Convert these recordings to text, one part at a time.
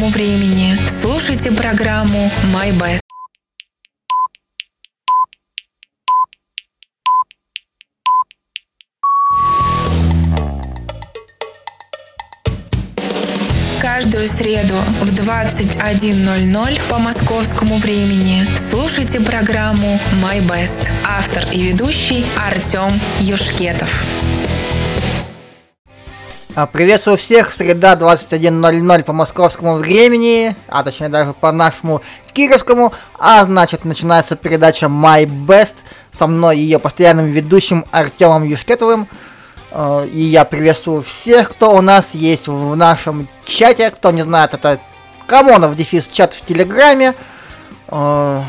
московскому времени. Слушайте программу «My Best». Каждую среду в 21.00 по московскому времени слушайте программу «My Best». Автор и ведущий Артем Юшкетов. А, Приветствую всех, среда 21.00 по московскому времени, а точнее даже по нашему кировскому, а значит начинается передача My Best со мной ее постоянным ведущим Артемом Юшкетовым. А, И я приветствую всех, кто у нас есть в нашем чате, кто не знает, это Камонов дефис чат в Телеграме, а,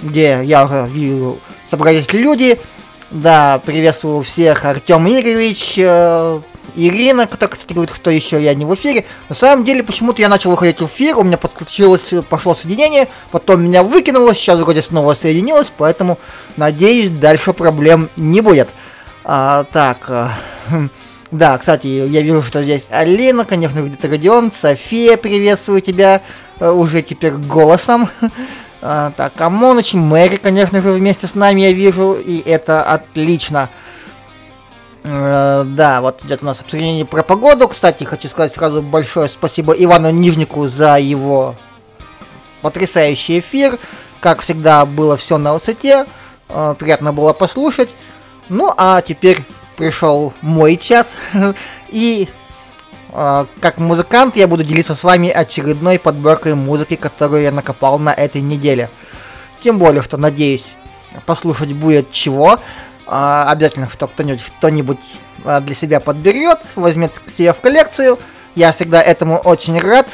где я уже вижу собрались люди. Да, приветствую всех, Артем Игоревич, э, Ирина, говорит, кто еще я не в эфире. На самом деле, почему-то я начал выходить в эфир, у меня подключилось, пошло соединение, потом меня выкинуло, сейчас вроде снова соединилось, поэтому, надеюсь, дальше проблем не будет. А, так, а, хм, да, кстати, я вижу, что здесь Алина, конечно, где-то Родион, София, приветствую тебя, э, уже теперь голосом. А, так, Амоныч, Мэри, конечно же, вместе с нами я вижу, и это отлично. Э, Да, вот идет у нас обсуждение про погоду. Кстати, хочу сказать сразу большое спасибо Ивану Нижнику за его потрясающий эфир. Как всегда, было все на высоте. Э, Приятно было послушать. Ну, а теперь пришел мой час. И э, как музыкант я буду делиться с вами очередной подборкой музыки, которую я накопал на этой неделе. Тем более, что надеюсь, послушать будет чего. А, обязательно кто-нибудь кто-нибудь а, для себя подберет, возьмет к себе в коллекцию. Я всегда этому очень рад.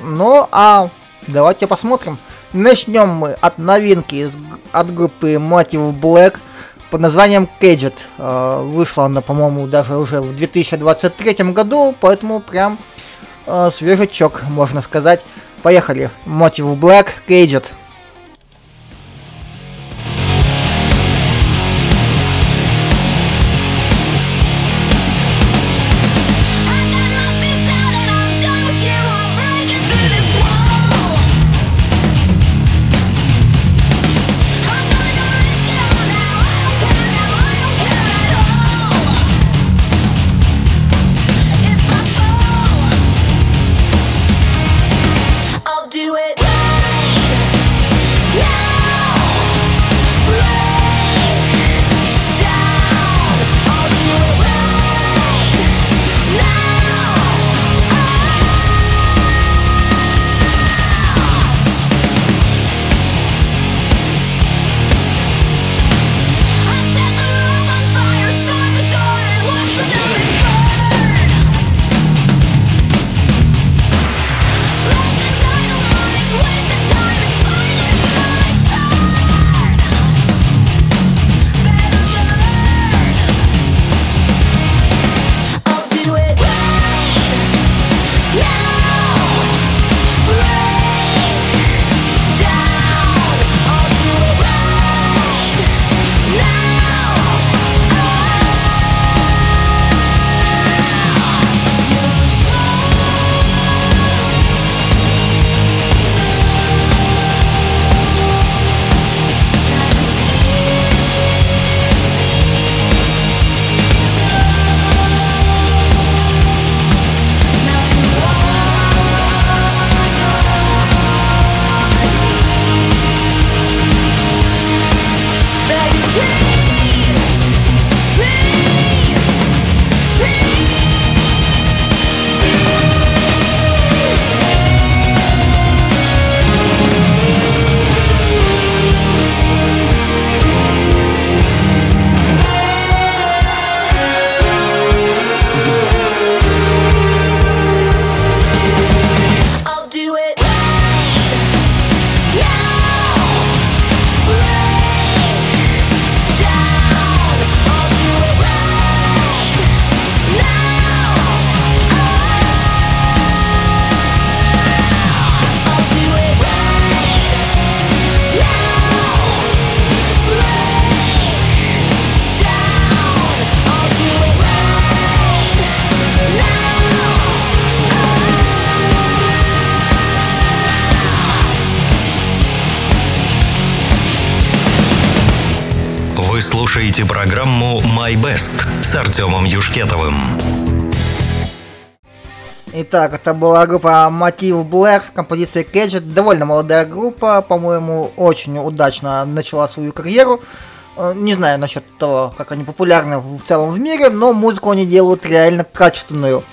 Ну, а давайте посмотрим. Начнем мы от новинки от группы Motive Black под названием Caged. А, вышла она, по-моему, даже уже в 2023 году, поэтому прям свежачок, можно сказать. Поехали. Motive Black Caged. Слушаете программу «My Best» с Артемом Юшкетовым. Итак, это была группа Motive Black с композицией Gadget. Довольно молодая группа, по-моему, очень удачно начала свою карьеру. Э, не знаю насчет того, как они популярны в целом в мире, но музыку они делают реально качественную.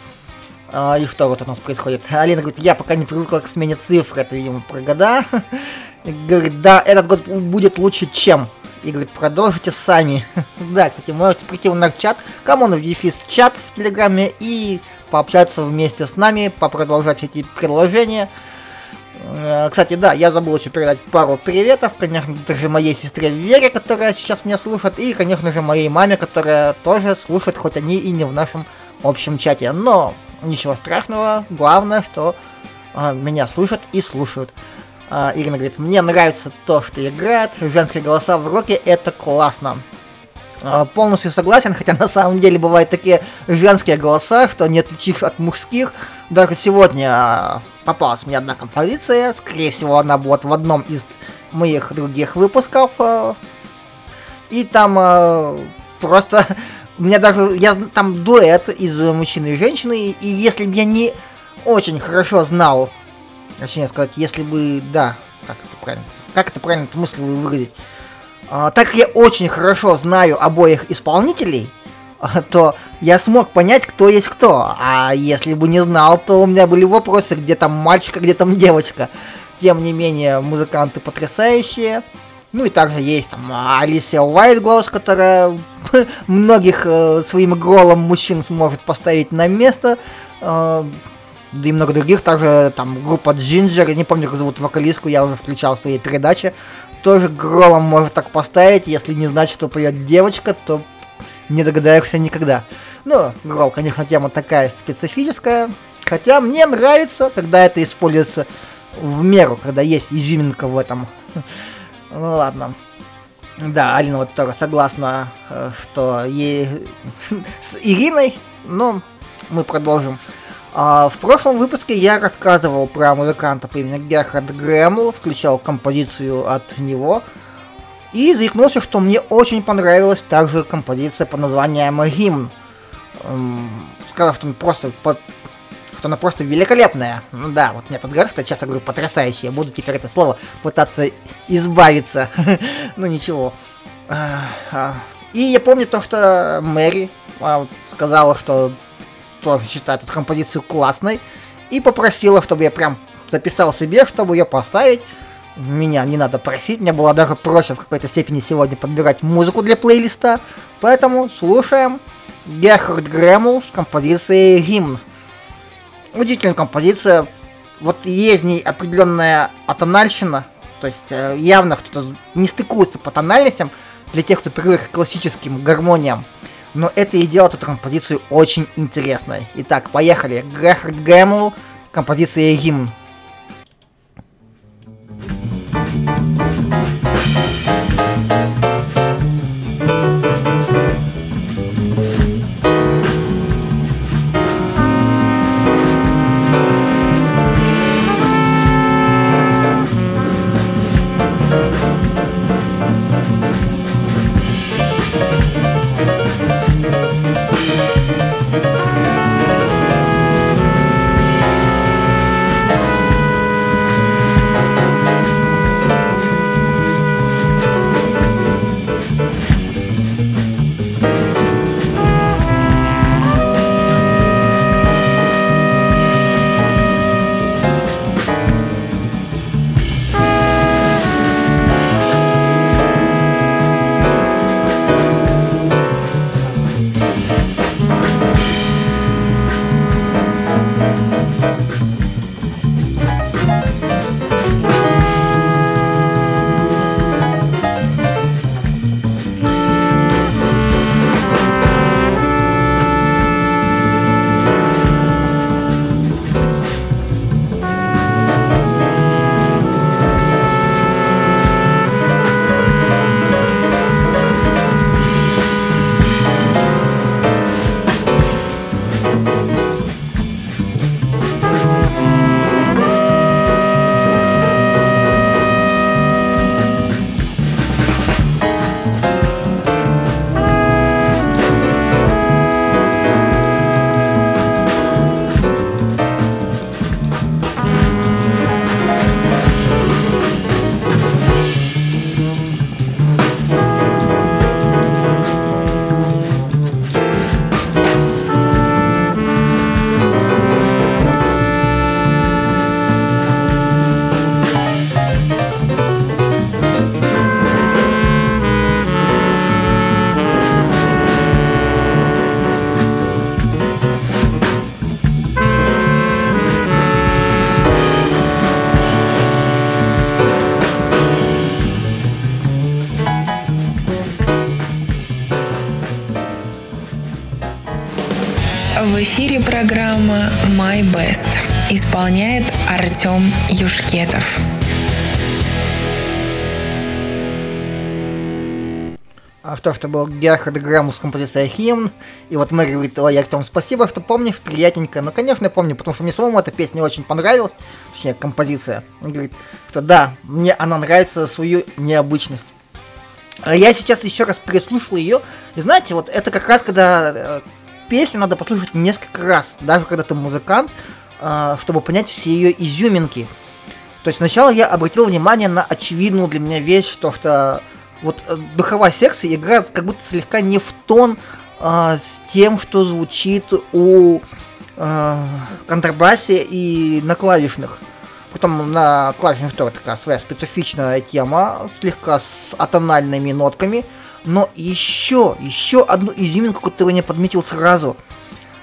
А, и что вот у нас происходит? Алина говорит, я пока не привыкла к смене цифр, это, видимо, про года. И говорит, да, этот год будет лучше, чем. И говорит, продолжите сами. да, кстати, можете прийти в наш чат, Камон в дефис чат в Телеграме и пообщаться вместе с нами, попродолжать эти предложения. Э, кстати, да, я забыл еще передать пару приветов, конечно же, моей сестре Вере, которая сейчас меня слушает, и, конечно же, моей маме, которая тоже слушает, хоть они и не в нашем общем чате. Но ничего страшного, главное, что а, меня слышат и слушают. А, Ирина говорит, мне нравится то, что играет, женские голоса в роке, это классно. А, полностью согласен, хотя на самом деле бывают такие женские голоса, что не отличишь от мужских. Даже сегодня а, попалась мне одна композиция, скорее всего она будет в одном из моих других выпусков. И там просто у меня даже я там дуэт из мужчины и женщины, и если бы я не очень хорошо знал, точнее сказать, если бы, да, как это правильно, как это правильно эту мысль выразить, а, так как я очень хорошо знаю обоих исполнителей, а, то я смог понять, кто есть кто. А если бы не знал, то у меня были вопросы, где там мальчик, а где там девочка. Тем не менее, музыканты потрясающие. Ну и также есть там Алисия Уайтглоус, которая многих э, своим голом мужчин сможет поставить на место. Э, да и много других, также там группа Джинджер, не помню, как зовут вокалистку, я уже включал в своей передаче тоже гролом может так поставить, если не знать, что поет девочка, то не догадаешься никогда. Ну, грол, конечно, тема такая специфическая, хотя мне нравится, когда это используется в меру, когда есть изюминка в этом. Ну ладно. Да, Алина вот тоже согласна, э, что ей с Ириной, но мы продолжим. А, в прошлом выпуске я рассказывал про музыканта по имени Герхард Грэмл, включал композицию от него, и заикнулся, что мне очень понравилась также композиция по названием «Гимн». Сказал, что просто что она просто великолепная. Ну да, вот метод Герхарда часто говорю потрясающий, я буду теперь это слово пытаться избавиться. ну ничего. И я помню то, что Мэри а, сказала, что тоже считает эту композицию классной, и попросила, чтобы я прям записал себе, чтобы ее поставить. Меня не надо просить, мне было даже проще в какой-то степени сегодня подбирать музыку для плейлиста, поэтому слушаем Герхард Грэмл с композицией «Гимн». Удивительная композиция, вот есть в ней определенная атональщина, то есть э, явно кто-то не стыкуется по тональностям для тех, кто привык к классическим гармониям но это и делает эту композицию очень интересной. Итак, поехали. Грехард Гэмл, композиция «Гимн». Эфире программа My Best. Исполняет Артем Юшкетов. А что, что был Герхард Граммус композиция «Химн». И вот Мэри говорит, ой, Артем, спасибо, что помнишь, приятненько. Ну, конечно, я помню, потому что мне самому эта песня очень понравилась, точнее, композиция. Он говорит, что да, мне она нравится свою необычность. А я сейчас еще раз переслушал ее, и знаете, вот это как раз, когда э, песню надо послушать несколько раз, даже когда ты музыкант, э, чтобы понять все ее изюминки. То есть сначала я обратил внимание на очевидную для меня вещь, то что вот э, духовая секция играет как будто слегка не в тон э, с тем, что звучит у э, контрабасе и на клавишных. Потом на клавишных тоже такая своя специфичная тема, слегка с атональными нотками. Но еще, еще одну изюминку, которую я подметил сразу.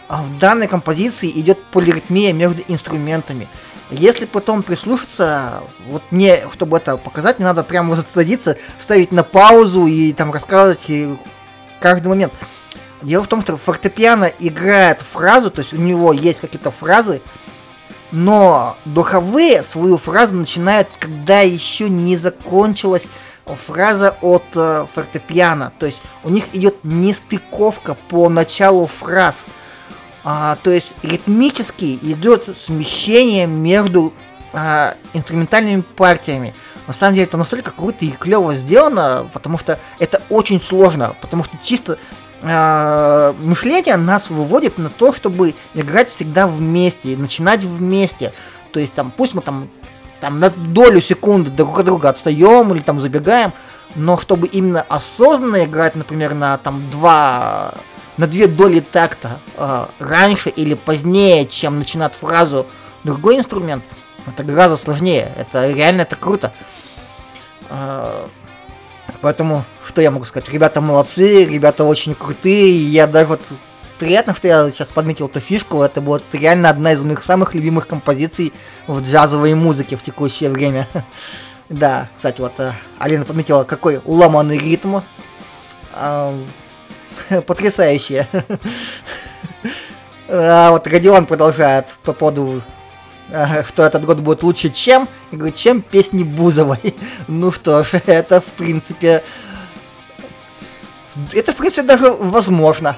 А в данной композиции идет полиритмия между инструментами. Если потом прислушаться, вот мне, чтобы это показать, мне надо прямо засадиться, ставить на паузу и там рассказывать и каждый момент. Дело в том, что фортепиано играет фразу, то есть у него есть какие-то фразы, но духовые свою фразу начинают, когда еще не закончилась фраза от э, фортепиано. То есть у них идет нестыковка по началу фраз. А, то есть ритмически идет смещение между а, инструментальными партиями. На самом деле это настолько круто и клево сделано, потому что это очень сложно, потому что чисто э, мышление нас выводит на то, чтобы играть всегда вместе, начинать вместе. То есть там, пусть мы там, там на долю секунды друг от друга отстаем или там забегаем, но чтобы именно осознанно играть, например, на там два на две доли такта э, раньше или позднее, чем начинать фразу другой инструмент, это гораздо сложнее. Это реально это круто. Э, поэтому, что я могу сказать? Ребята молодцы, ребята очень крутые. Я даже вот приятно, что я сейчас подметил эту фишку. Это вот реально одна из моих самых любимых композиций в джазовой музыке в текущее время. Да, кстати, вот э, Алина подметила, какой уломанный ритм. Потрясающе. А вот Родион продолжает по поводу что этот год будет лучше, чем, и говорит, чем песни Бузовой. Ну что ж, это в принципе, это в принципе даже возможно.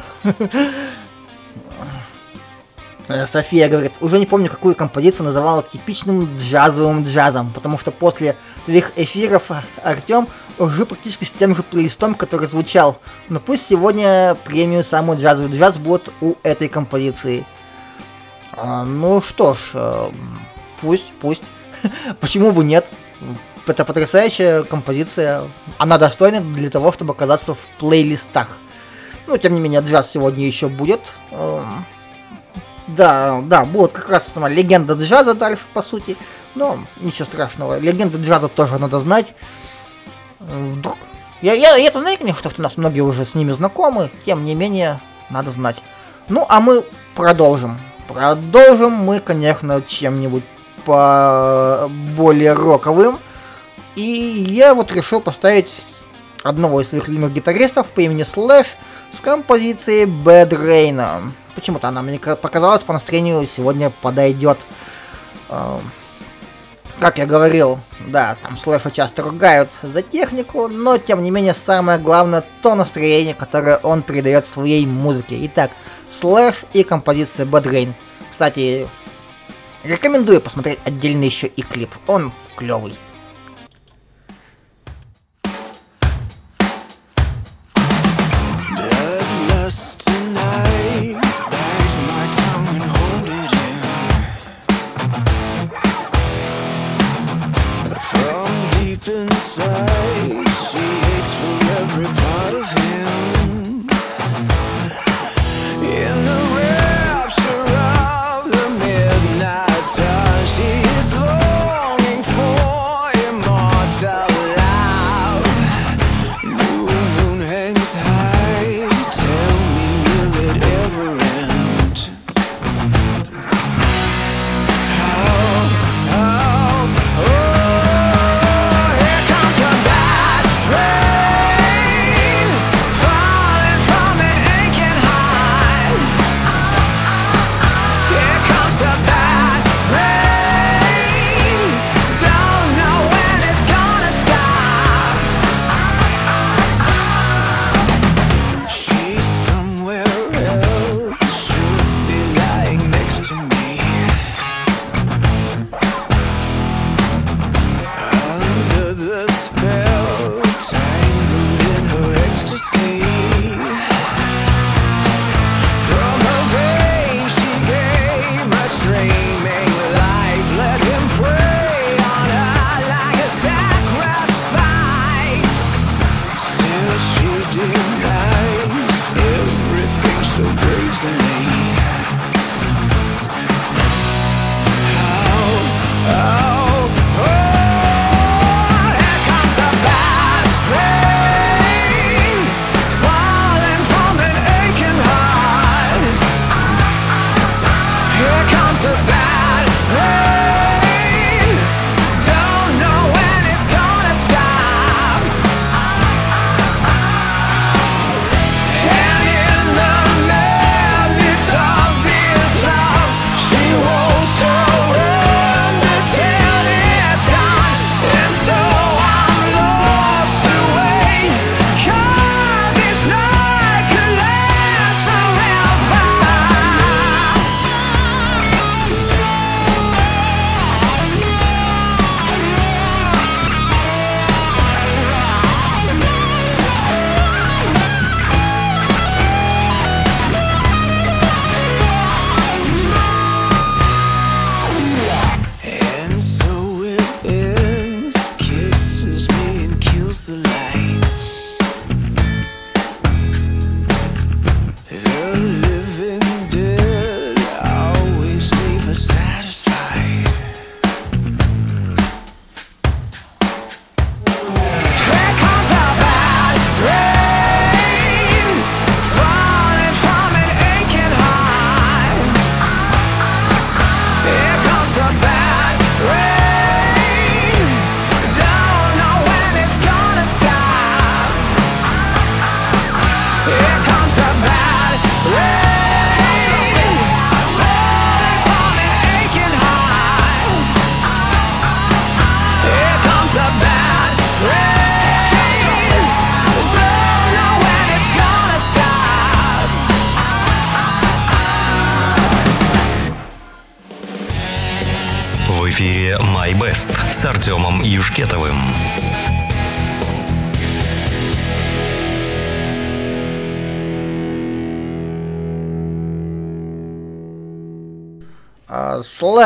София говорит, уже не помню, какую композицию называла типичным джазовым джазом, потому что после твоих эфиров Артем уже практически с тем же плейлистом, который звучал. Но пусть сегодня премию самую джазовый джаз будет у этой композиции. А, ну что ж, э, пусть, пусть. Почему бы нет? Это потрясающая композиция. Она достойна для того, чтобы оказаться в плейлистах. Ну, тем не менее, джаз сегодня еще будет. Эм, да, да, будет как раз сама легенда джаза дальше, по сути. Но ничего страшного. Легенда джаза тоже надо знать. Вдруг. Я, я, я это знаю, конечно, что у нас многие уже с ними знакомы, тем не менее, надо знать. Ну, а мы продолжим. Продолжим мы, конечно, чем-нибудь по более роковым. И я вот решил поставить одного из своих любимых гитаристов по имени Слэш с композицией Bad Rain. Почему-то она мне показалась по настроению сегодня подойдет. Эм, как я говорил, да, там слэши часто ругают за технику, но тем не менее самое главное то настроение, которое он передает своей музыке. Итак, слэш и композиция Bad Rain. Кстати, рекомендую посмотреть отдельно еще и клип, он клевый.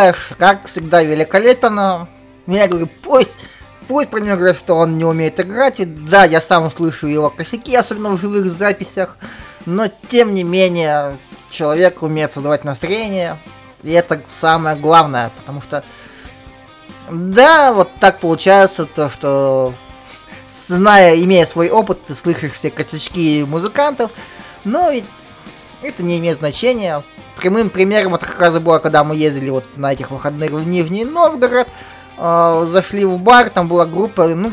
Слэш, как всегда, великолепен. Я говорю, пусть, пусть про него говорят, что он не умеет играть. И да, я сам слышу его косяки, особенно в живых записях. Но, тем не менее, человек умеет создавать настроение. И это самое главное, потому что... Да, вот так получается, то, что зная, имея свой опыт, ты слышишь все косячки музыкантов, но ведь это не имеет значения. Прямым примером это как раз было, когда мы ездили вот на этих выходных в Нижний Новгород, э, зашли в бар, там была группа, ну,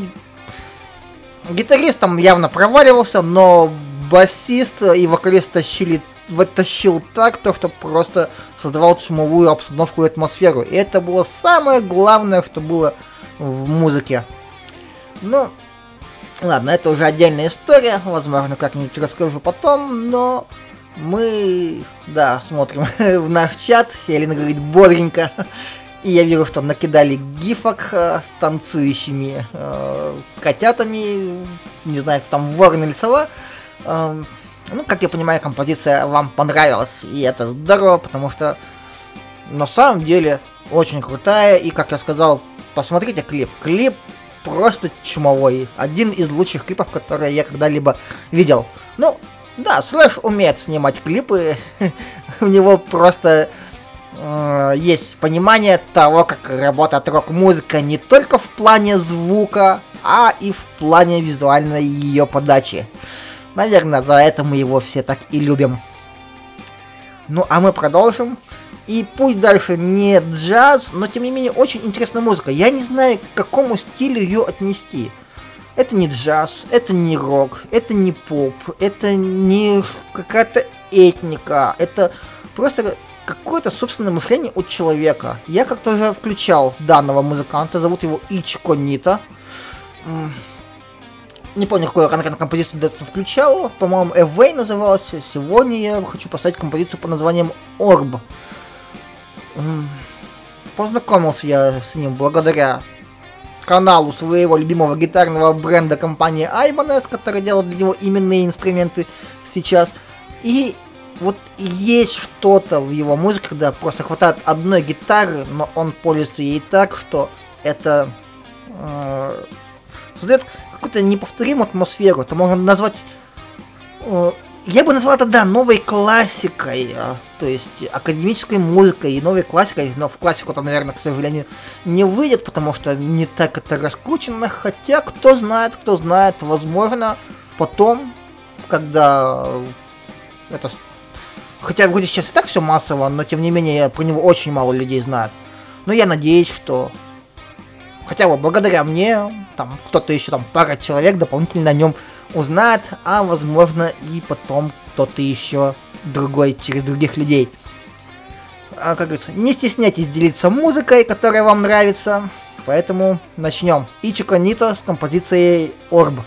гитарист там явно проваливался, но басист и вокалист тащили вытащил так, то что просто создавал шумовую обстановку и атмосферу. И это было самое главное, что было в музыке. Ну, ладно, это уже отдельная история, возможно, как-нибудь расскажу потом, но мы, да, смотрим в наш чат, Елена говорит бодренько, и я вижу, что накидали гифок э, с танцующими э, котятами, не знаю, кто там ворон или сова. Э, ну, как я понимаю, композиция вам понравилась, и это здорово, потому что на самом деле очень крутая, и, как я сказал, посмотрите клип. Клип просто чумовой. Один из лучших клипов, которые я когда-либо видел. Ну, да, Слэш умеет снимать клипы, у него просто э, есть понимание того, как работает рок-музыка не только в плане звука, а и в плане визуальной ее подачи. Наверное, за это мы его все так и любим. Ну, а мы продолжим. И пусть дальше не джаз, но тем не менее очень интересная музыка. Я не знаю, к какому стилю ее отнести. Это не джаз, это не рок, это не поп, это не какая-то этника, это просто какое-то собственное мышление у человека. Я как-то уже включал данного музыканта, зовут его Ичко Нита. Не помню, какую конкретно композицию до этого включал. По-моему, Away называлась. Сегодня я хочу поставить композицию по названием Orb. Познакомился я с ним благодаря каналу своего любимого гитарного бренда компании Ibanez, который делает для него именные инструменты сейчас. И вот есть что-то в его музыке, когда просто хватает одной гитары, но он пользуется ей так, что это э, создает какую-то неповторимую атмосферу. Это можно назвать э, я бы назвал это, да, новой классикой, а, то есть академической музыкой и новой классикой, но в классику там, наверное, к сожалению, не выйдет, потому что не так это раскручено, хотя, кто знает, кто знает, возможно, потом, когда это... Хотя вроде сейчас и так все массово, но тем не менее про него очень мало людей знают. Но я надеюсь, что хотя бы благодаря мне, там кто-то еще там пара человек дополнительно о нем узнает, а возможно и потом кто-то еще другой через других людей. А, как говорится, не стесняйтесь делиться музыкой, которая вам нравится. Поэтому начнем. Ичико Нито с композицией Орб.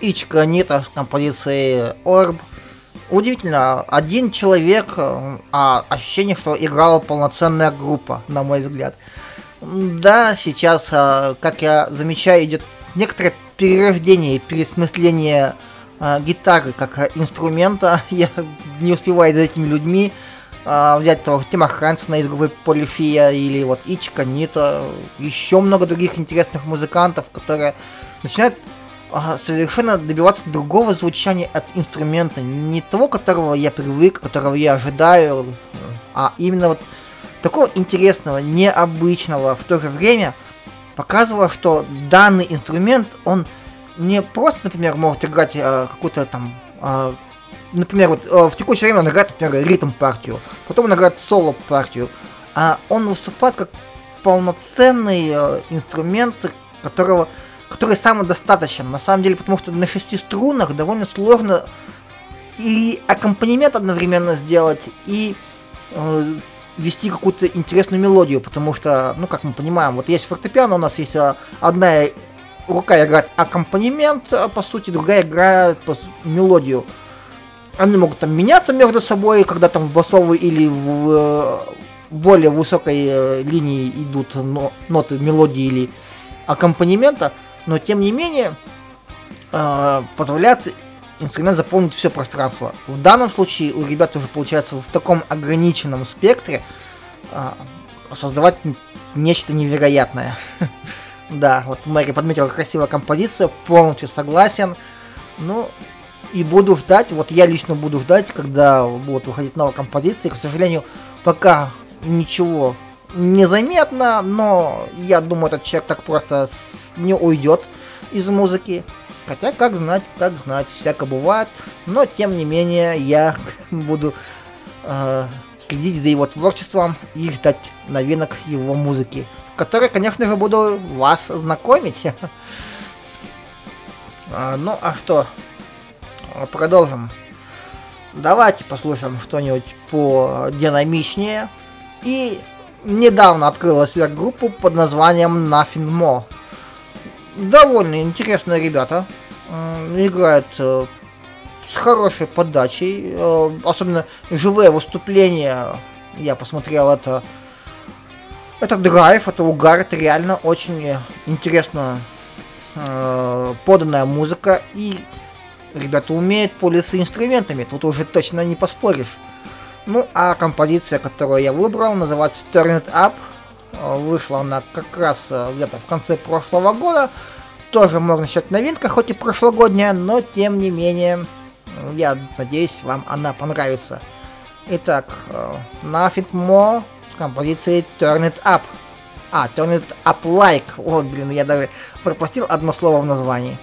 Ичка Нита с композицией Орб. Удивительно, один человек, э, а ощущение, что играла полноценная группа, на мой взгляд. Да, сейчас, а, как я замечаю, идет некоторое перерождение, пересмысление а, гитары как инструмента. Я не успеваю за этими людьми взять того Тима Хансона из группы Полифия или вот Ичка, Нита, еще много других интересных музыкантов, которые начинают совершенно добиваться другого звучания от инструмента, не того, которого я привык, которого я ожидаю, а именно вот такого интересного, необычного, в то же время показывало, что данный инструмент, он не просто, например, может играть э, какую-то там, э, например, вот э, в текущее время он играет, например, ритм партию, потом он играет соло партию, а он выступает как полноценный э, инструмент, которого, который самодостаточен, на самом деле, потому что на шести струнах довольно сложно и аккомпанемент одновременно сделать, и э, вести какую-то интересную мелодию, потому что, ну, как мы понимаем, вот есть фортепиано, у нас есть а, одна рука играет аккомпанемент, а, по сути, другая играет по мелодию. Они могут там меняться между собой, когда там в басовой или в э, более высокой э, линии идут но- ноты мелодии или аккомпанемента, но тем не менее э, позволяет инструмент заполнить все пространство. В данном случае у ребят уже получается в таком ограниченном спектре а, создавать нечто невероятное. Да, вот Мэри подметила красивая композиция, полностью согласен. Ну, и буду ждать, вот я лично буду ждать, когда будут выходить новые композиции. К сожалению, пока ничего не заметно, но я думаю, этот человек так просто не уйдет из музыки. Хотя, как знать, как знать, всяко бывает. Но, тем не менее, я буду э, следить за его творчеством и ждать новинок его музыки, с которой, конечно же, буду вас знакомить. А, Ну, а что? А, Продолжим. Давайте послушаем что-нибудь подинамичнее. И недавно открылась группа под названием Nothing More довольно интересные ребята. Играют э, с хорошей подачей. э, Особенно живые выступления. Я посмотрел это. Это драйв, это угар, это реально очень интересно э, поданная музыка. И ребята умеют пользоваться инструментами. Тут уже точно не поспоришь. Ну, а композиция, которую я выбрал, называется Turn It Up. Э, Вышла она как раз э, где-то в конце прошлого года. Тоже можно считать новинка, хоть и прошлогодняя, но тем не менее, э, я надеюсь, вам она понравится. Итак, э, Nothing More с композицией Turn It Up. А, Turn It Up Like. О, блин, я даже пропустил одно слово в названии.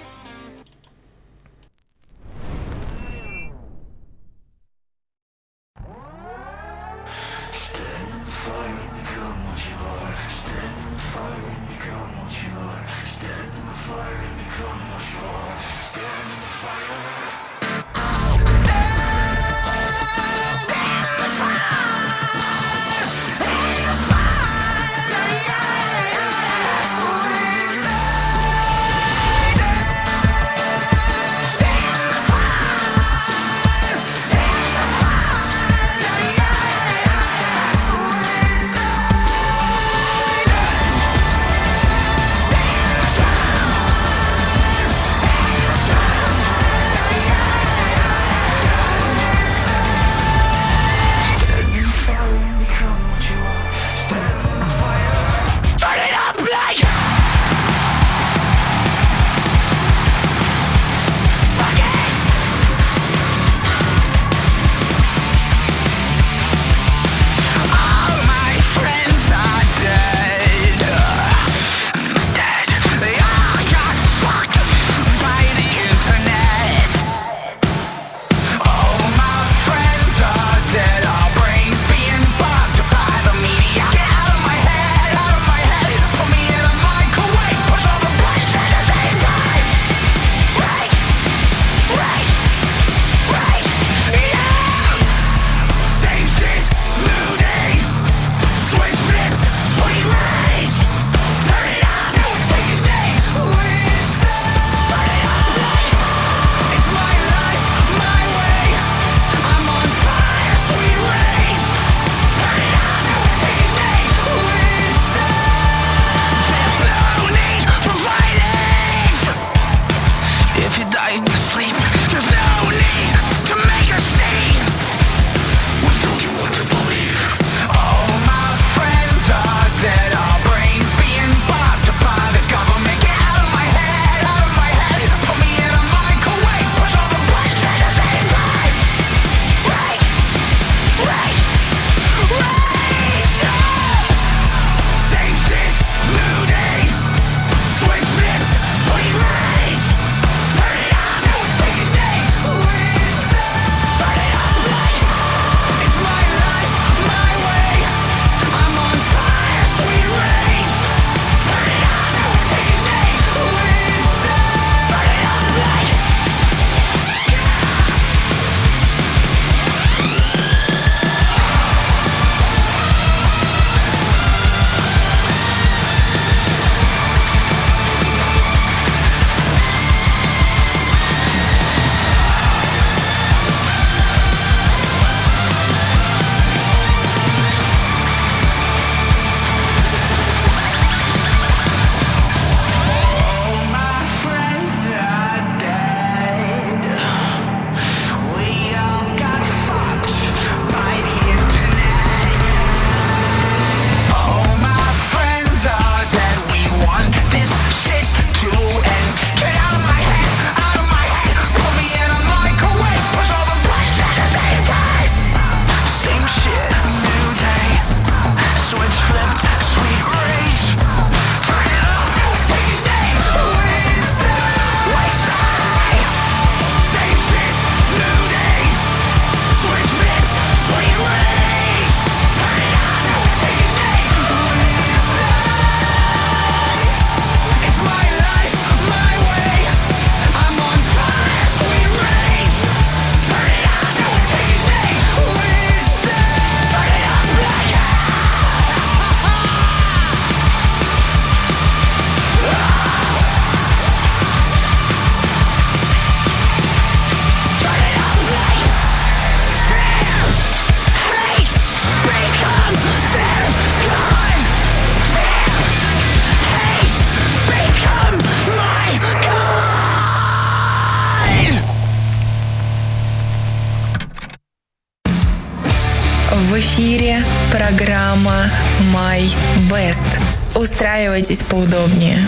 Программа My Best. Устраивайтесь поудобнее.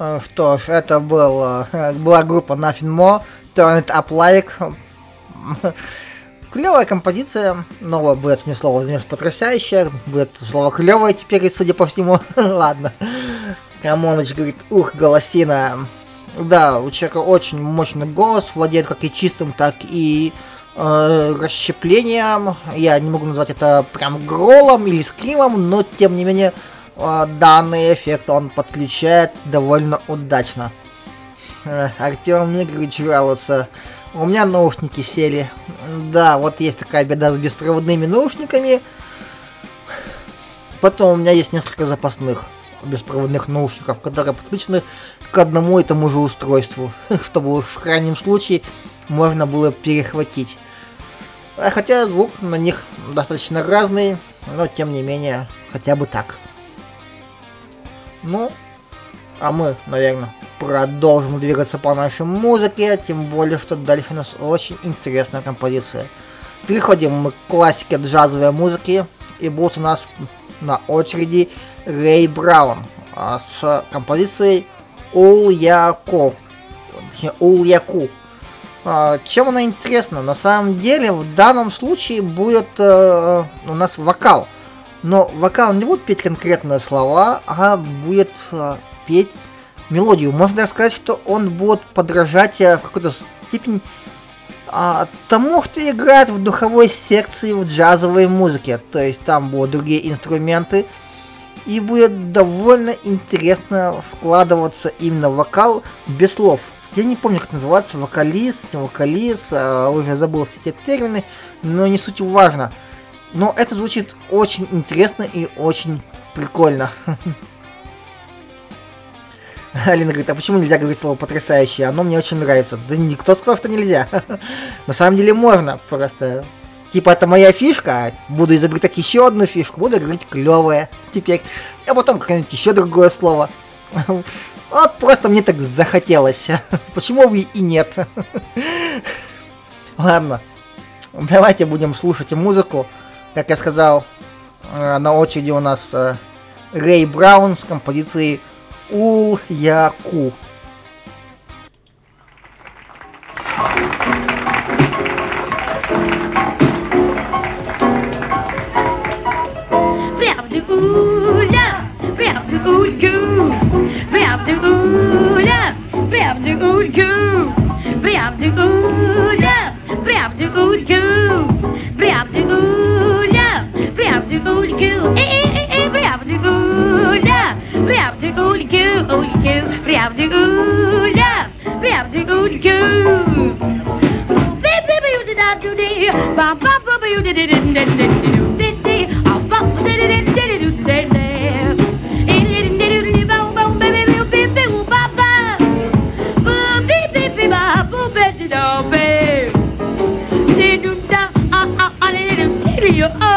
А, Что ж, это был, э, была группа Nothing More, Turn It Up Like. Клевая композиция, новое будет мне слово замес потрясающее, будет слово клевое теперь, судя по всему. Ладно. Камоныч говорит, ух, голосина. Да, у человека очень мощный голос, владеет как и чистым, так и расщеплением. Я не могу назвать это прям гролом или скримом, но тем не менее э, данный эффект он подключает довольно удачно. Э, Артем Мигрович жалуется. У меня наушники сели. Да, вот есть такая беда с беспроводными наушниками. Потом у меня есть несколько запасных беспроводных наушников, которые подключены к одному и тому же устройству, чтобы в крайнем случае можно было перехватить. А Хотя звук на них достаточно разный, но тем не менее, хотя бы так. Ну, а мы, наверное, продолжим двигаться по нашей музыке, тем более, что дальше у нас очень интересная композиция. Переходим мы к классике джазовой музыки, и будет у нас на очереди Рэй Браун а, с композицией Ул Яко. Точнее, Ул Яку. А, чем она интересна? На самом деле, в данном случае будет э, у нас вокал. Но вокал не будет петь конкретные слова, а будет э, петь мелодию. Можно сказать, что он будет подражать э, в какой-то степени а, тому, что играет в духовой секции в джазовой музыке. То есть там будут другие инструменты. И будет довольно интересно вкладываться именно в вокал без слов. Я не помню, как называется, вокалист, не вокалист, а, уже забыл все эти термины, но не суть важно. Но это звучит очень интересно и очень прикольно. Алина говорит, а почему нельзя говорить слово потрясающее? Оно мне очень нравится. Да никто сказал, что нельзя. На самом деле можно, просто типа это моя фишка, буду изобретать еще одну фишку, буду говорить клевое теперь, а потом какое-нибудь еще другое слово. Вот просто мне так захотелось. Почему бы и нет? Ладно, давайте будем слушать музыку. Как я сказал, э, на очереди у нас э, Рэй Браун с композицией Ул Яку. правдуля, правдульку, правдуля, правдульку, правдуля, правдульку, правдуля, правдульку, ульку, правдуля, правдульку. Bum bum bum you did it did it did it did it you.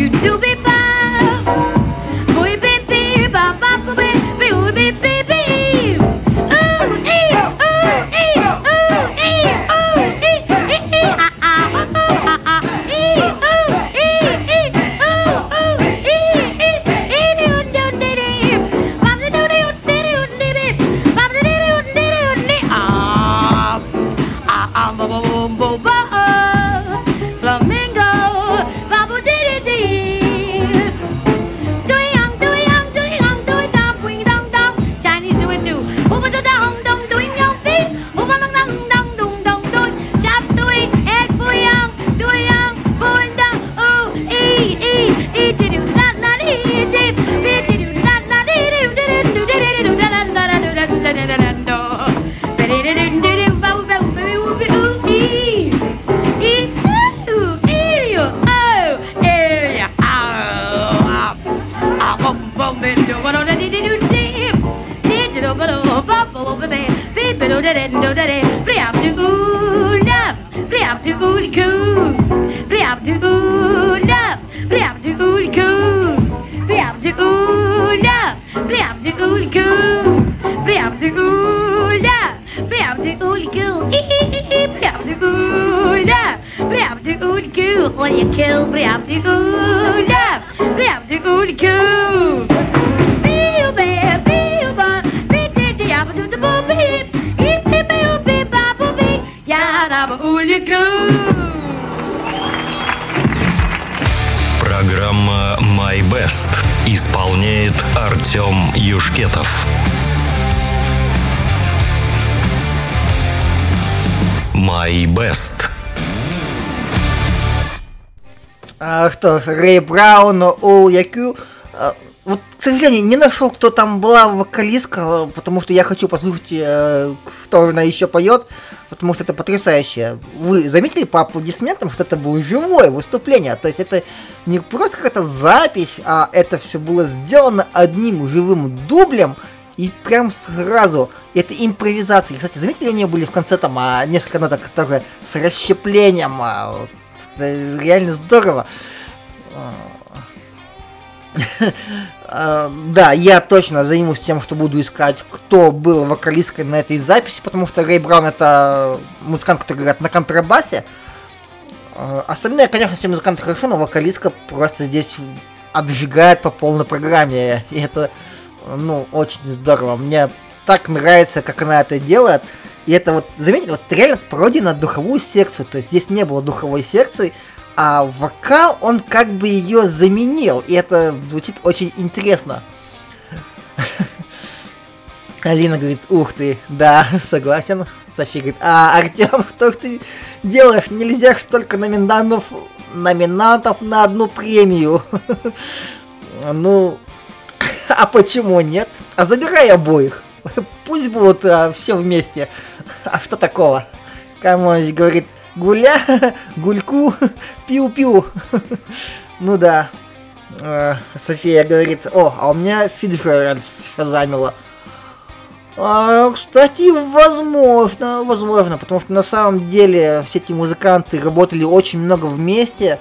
You do be fine. А, что ж, Рэй Браун, Ол Якю. А, вот, к сожалению, не нашел, кто там была вокалистка, потому что я хочу послушать, э, кто она еще поет, потому что это потрясающе. Вы заметили по аплодисментам, что это было живое выступление? То есть это не просто какая-то запись, а это все было сделано одним живым дублем, и прям сразу. Это импровизация. Кстати, заметили, у нее были в конце там а, несколько ноток тоже с расщеплением. А, вот, это реально здорово. А, Да, я точно займусь тем, что буду искать, кто был вокалисткой на этой записи, потому что Рэй Браун это музыкант, который играет на контрабасе. А, Остальные, конечно, все музыканты хорошо, но вокалистка просто здесь обжигает по полной программе. И это, ну, очень здорово. Мне так нравится, как она это делает. И это вот, заметили, вот реально пародия на духовую секцию. То есть здесь не было духовой секции, а вокал, он как бы ее заменил. И это звучит очень интересно. Алина говорит, ух ты, да, согласен. София говорит, а, Артем, что ты делаешь? Нельзя столько номинантов, номинантов на одну премию. Ну, а почему нет? А забирай обоих. Пусть будут а, все вместе. А что такого? Камонович говорит, гуля, гульку, пиу-пиу. Ну да. А, София говорит, о, а у меня Фиджеральд шазамила. А, кстати, возможно, возможно, потому что на самом деле все эти музыканты работали очень много вместе.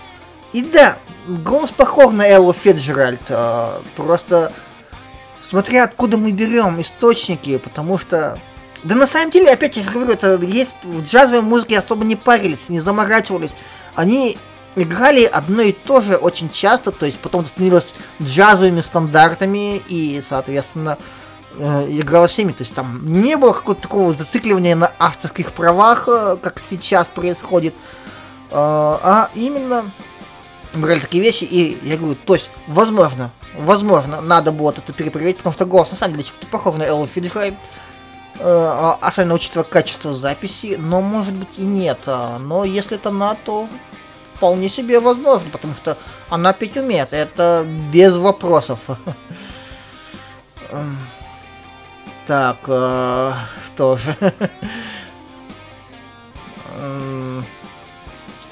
И да, голос похож на Эллу Фиджеральд, а, просто смотря откуда мы берем источники, потому что... Да на самом деле, опять я говорю, это есть в джазовой музыке особо не парились, не заморачивались. Они играли одно и то же очень часто, то есть потом становилось джазовыми стандартами и, соответственно, э, играла всеми. То есть там не было какого-то такого зацикливания на авторских правах, э, как сейчас происходит, э, а именно брали такие вещи, и я говорю, то есть, возможно, возможно, надо было это перепроверить, потому что голос на самом деле похож на Эллу Фиджеральд, особенно учитывая качество записи, но может быть и нет. а, Но если это она, то вполне себе возможно, потому что она петь умеет, это без вопросов. Так, э, что же.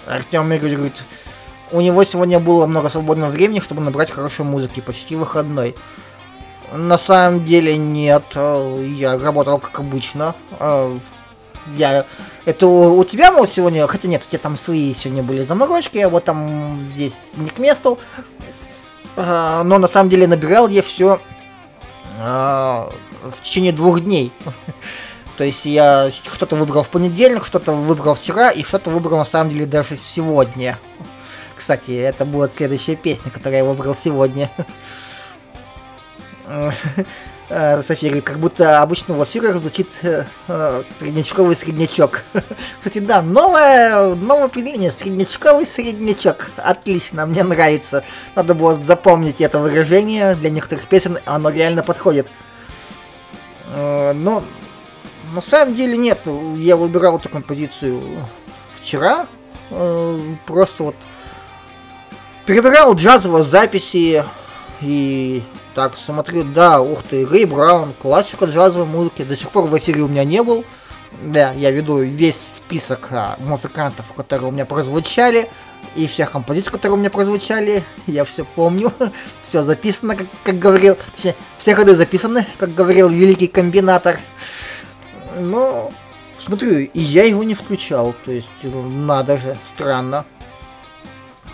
Артем Игорь говорит, у него сегодня было много свободного времени, чтобы набрать хорошей музыки, почти выходной. На самом деле нет, э, я работал как обычно. Э, Я... Это у, тебя, мол, сегодня... Хотя нет, у тебя там свои сегодня были заморочки, а вот там здесь не к месту. Э, Но на самом деле набирал я все в течение двух дней. То есть я что-то выбрал в понедельник, что-то выбрал вчера, и что-то выбрал на самом деле даже сегодня. Кстати, это будет следующая песня, которую я выбрал сегодня. Э, София говорит, как будто обычно в эфирах звучит э, э, среднячковый среднячок. Кстати, да, новое, новое определение, среднячковый среднячок. Отлично, мне нравится. Надо было запомнить это выражение, для некоторых песен оно реально подходит. Но на самом деле нет, я выбирал эту композицию вчера, просто вот перебирал джазовые записи и так смотрю, да, ух ты, Рэй Браун, классика джазовой музыки, до сих пор в эфире у меня не был. Да, я веду весь список а, музыкантов, которые у меня прозвучали, и всех композиций, которые у меня прозвучали, я все помню, все записано, как, как говорил, все, все ходы записаны, как говорил великий комбинатор. Но, смотрю, и я его не включал, то есть, ну, надо же, странно.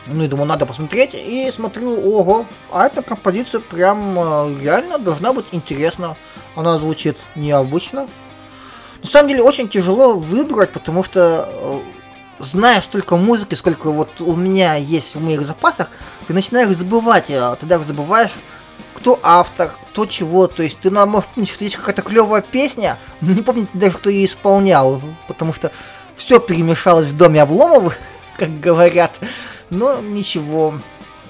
Ну и думаю, надо посмотреть. И смотрю, ого, а эта композиция прям э, реально должна быть интересна. она звучит необычно. На самом деле очень тяжело выбрать, потому что э, зная столько музыки, сколько вот у меня есть в моих запасах, ты начинаешь забывать, э, ты даже забываешь, кто автор, кто чего, то есть ты на- можешь помнить, что есть какая-то клевая песня, но не помнить даже, кто ее исполнял, потому что все перемешалось в доме Обломовых, как говорят, но ничего,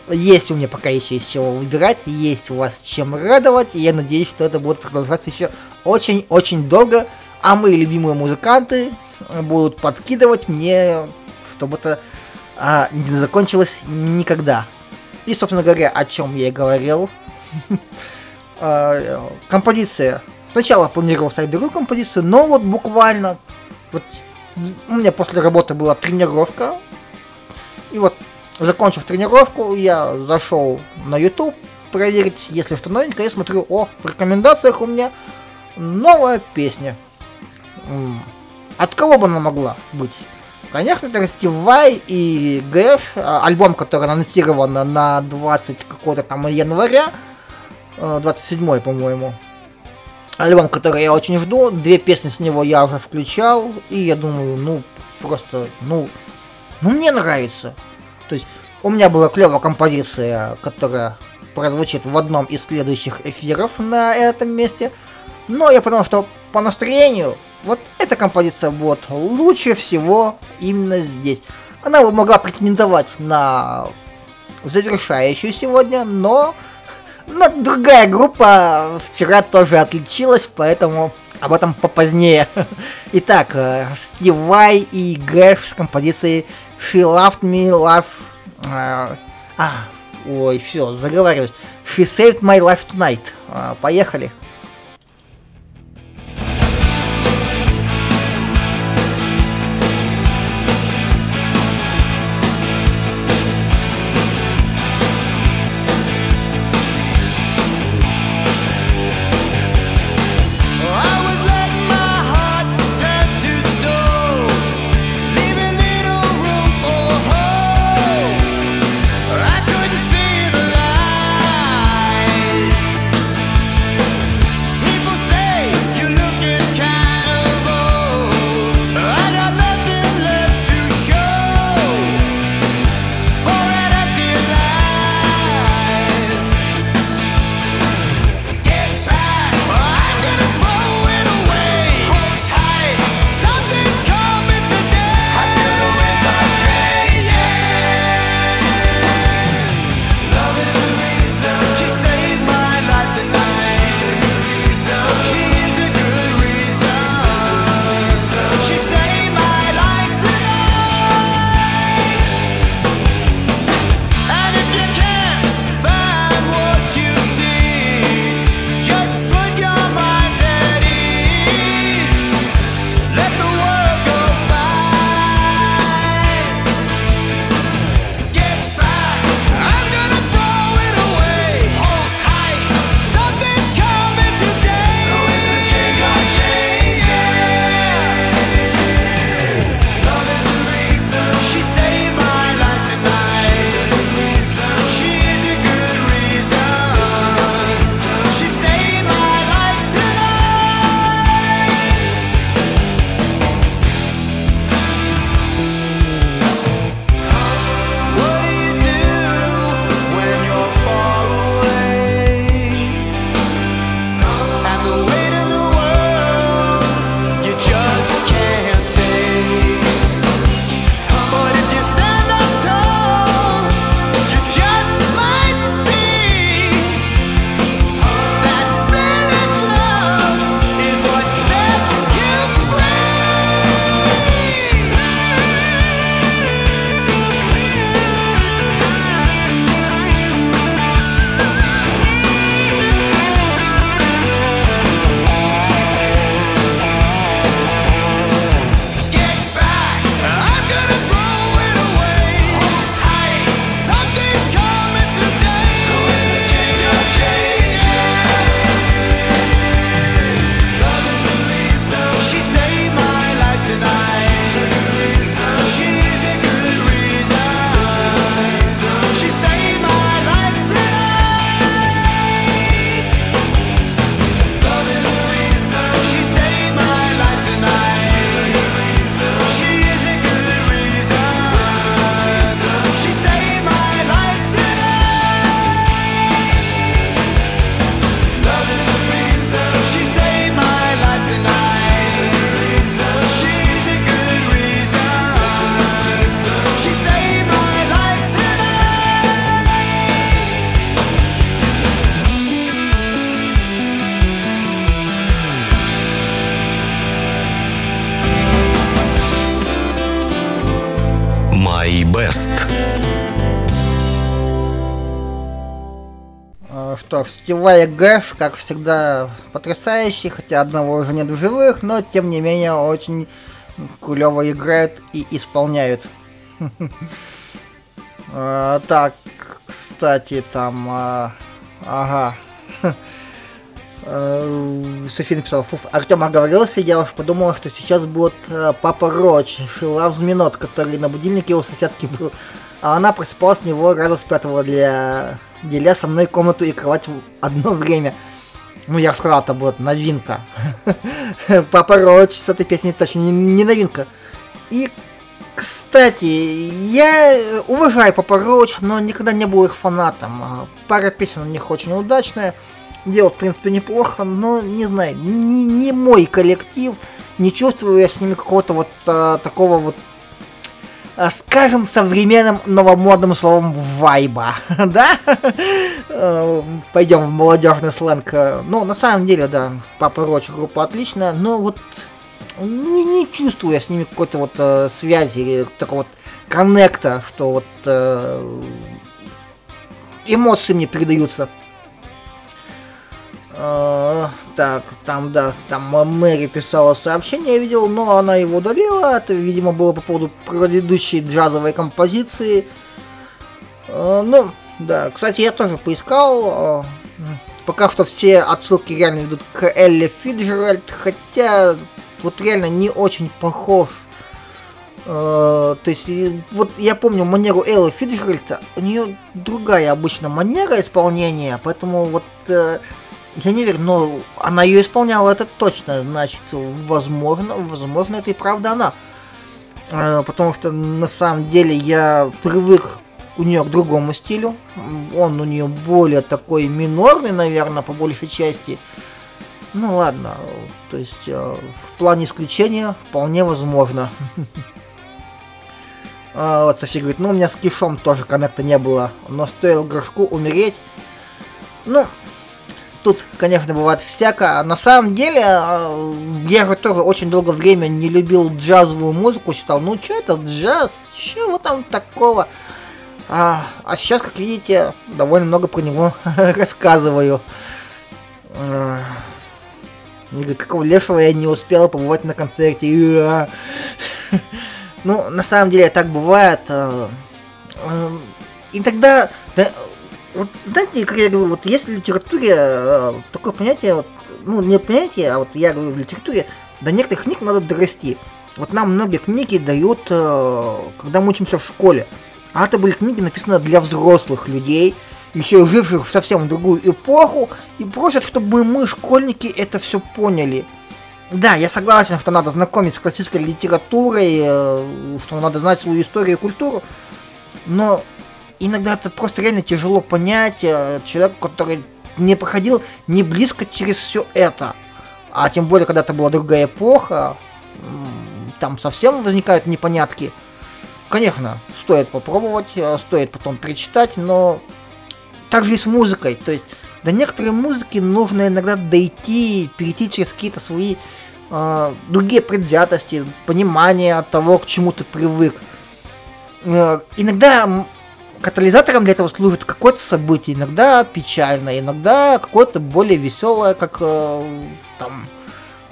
есть у меня пока еще из чего выбирать, есть у вас чем радовать, и я надеюсь, что это будет продолжаться еще очень-очень долго, а мои любимые музыканты будут подкидывать мне, чтобы это а, не закончилось никогда. И, собственно говоря, о чем я и говорил. А, Композиция. Сначала планировал ставить другую композицию, но вот буквально вот у меня после работы была тренировка. И вот, закончив тренировку, я зашел на YouTube проверить, если что новенькое, я смотрю, о, в рекомендациях у меня новая песня. От кого бы она могла быть? Конечно, это Стив Вай и Гэш, а, альбом, который анонсирован на 20 какого-то там января, э, 27 по-моему. Альбом, который я очень жду, две песни с него я уже включал, и я думаю, ну, просто, ну, ну мне нравится. То есть, у меня была клевая композиция, которая прозвучит в одном из следующих эфиров на этом месте, но я подумал, что по настроению вот эта композиция будет лучше всего именно здесь. Она бы могла претендовать на завершающую сегодня, но, но другая группа вчера тоже отличилась, поэтому об этом попозднее. Итак, э, Стив Вай и Гэш с композицией She Loved Me Love... э, А, ой, все, заговариваюсь. She Saved My Life Tonight. А, Поехали. Сетевая Гэш, как всегда, потрясающий, хотя одного уже нет в живых, но тем не менее очень клево играют и исполняют. Э, Так, кстати, там, а, ага. Э, София написала, фуф, Артем оговорился, я уж подумала, что сейчас будет Папа Роч, Шилав Зминот, который на будильнике у соседки был. А она просыпалась с него раза с пятого для... деля со мной комнату и кровать в одно время. Ну, я сказал, это будет новинка. Папа Роч с этой песней точно не, новинка. И, кстати, я уважаю Папа Роч, но никогда не был их фанатом. Пара песен у них очень удачная. Делают, в принципе, неплохо, но, не знаю, не, не мой коллектив. Не чувствую я с ними какого-то вот а, такого вот скажем, современным новомодным словом вайба, да? Э, Пойдем в молодежный сленг. Э, Ну, на самом деле, да, Папа Роч группа отличная, но вот не, не чувствую я с ними какой-то вот э, связи, или такого вот коннекта, что вот э, эмоции мне передаются. Э, так, там, да, там Мэри писала сообщение, я видел, но она его удалила. Это, видимо, было по поводу предыдущей джазовой композиции. Э, ну, да, кстати, я тоже поискал. э, пока что все отсылки реально идут к Элли Фиджеральд, хотя вот реально не очень похож. То есть, вот я помню манеру Эллы Фиджеральд, у нее другая обычно манера исполнения, поэтому вот э, я не уверен, но она ее исполняла, это точно, значит, возможно, возможно, это и правда она. Э, Потому что на самом деле я привык у нее к другому стилю. Он у нее более такой минорный, наверное, по большей части. Ну ладно, то есть э, в плане исключения вполне возможно. А, Вот София говорит, ну у меня с Кишом тоже коннекта не было, но стоило горшку умереть. Ну, тут, конечно, бывает всяко. А На самом деле, э, я же тоже очень долгое время не любил джазовую музыку, считал, ну что это джаз, чего там такого? А, а сейчас, как видите, довольно много про него рассказываю. Э, Какого лешего я не успел побывать на концерте. Уа. Ну, на самом деле, так бывает. э, э, И тогда, да, вот знаете, как я говорю, вот есть в литературе э, такое понятие, вот, ну, не понятие, а вот я говорю в литературе, до некоторых книг надо дорасти. Вот нам многие книги дают, э, когда мы учимся в школе. А это были книги, написанные для взрослых людей, еще живших в совсем другую эпоху, и просят, чтобы мы, школьники, это все поняли. Да, я согласен, что надо знакомиться с классической литературой, э, что надо знать свою историю и культуру, но иногда это просто реально тяжело понять э, человеку, который не проходил не близко через все это. А тем более, когда это была другая эпоха, там совсем возникают непонятки. Конечно, стоит попробовать, э, стоит потом перечитать, но так же и с музыкой. То есть до некоторой музыки нужно иногда дойти, перейти через какие-то свои э, другие предвзятости, понимание того, к чему ты привык. Э, иногда катализатором для этого служит какое-то событие, иногда печальное, иногда какое-то более веселое, как э, там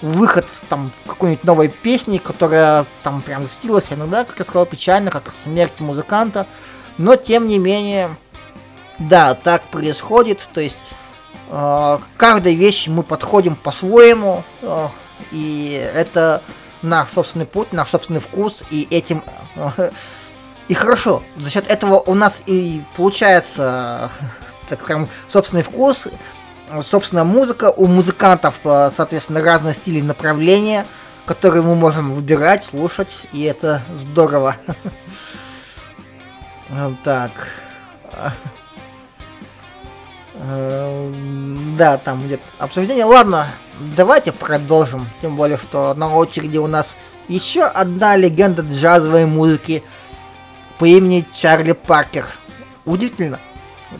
выход там какой-нибудь новой песни, которая там прям засветилась, иногда, как я сказал, печально, как смерть музыканта, но тем не менее, да, так происходит, то есть э, к каждой вещи мы подходим по-своему, э, и это наш собственный путь, наш собственный вкус, и этим э, и хорошо. За счет этого у нас и получается, так скажем, собственный вкус, собственная музыка. У музыкантов, э, соответственно, разные стили и направления, которые мы можем выбирать, слушать, и это здорово. Вот Так. Эм, Да, там идет обсуждение. Ладно, давайте продолжим. Тем более, что на очереди у нас еще одна легенда джазовой музыки по имени Чарли Паркер. Удивительно.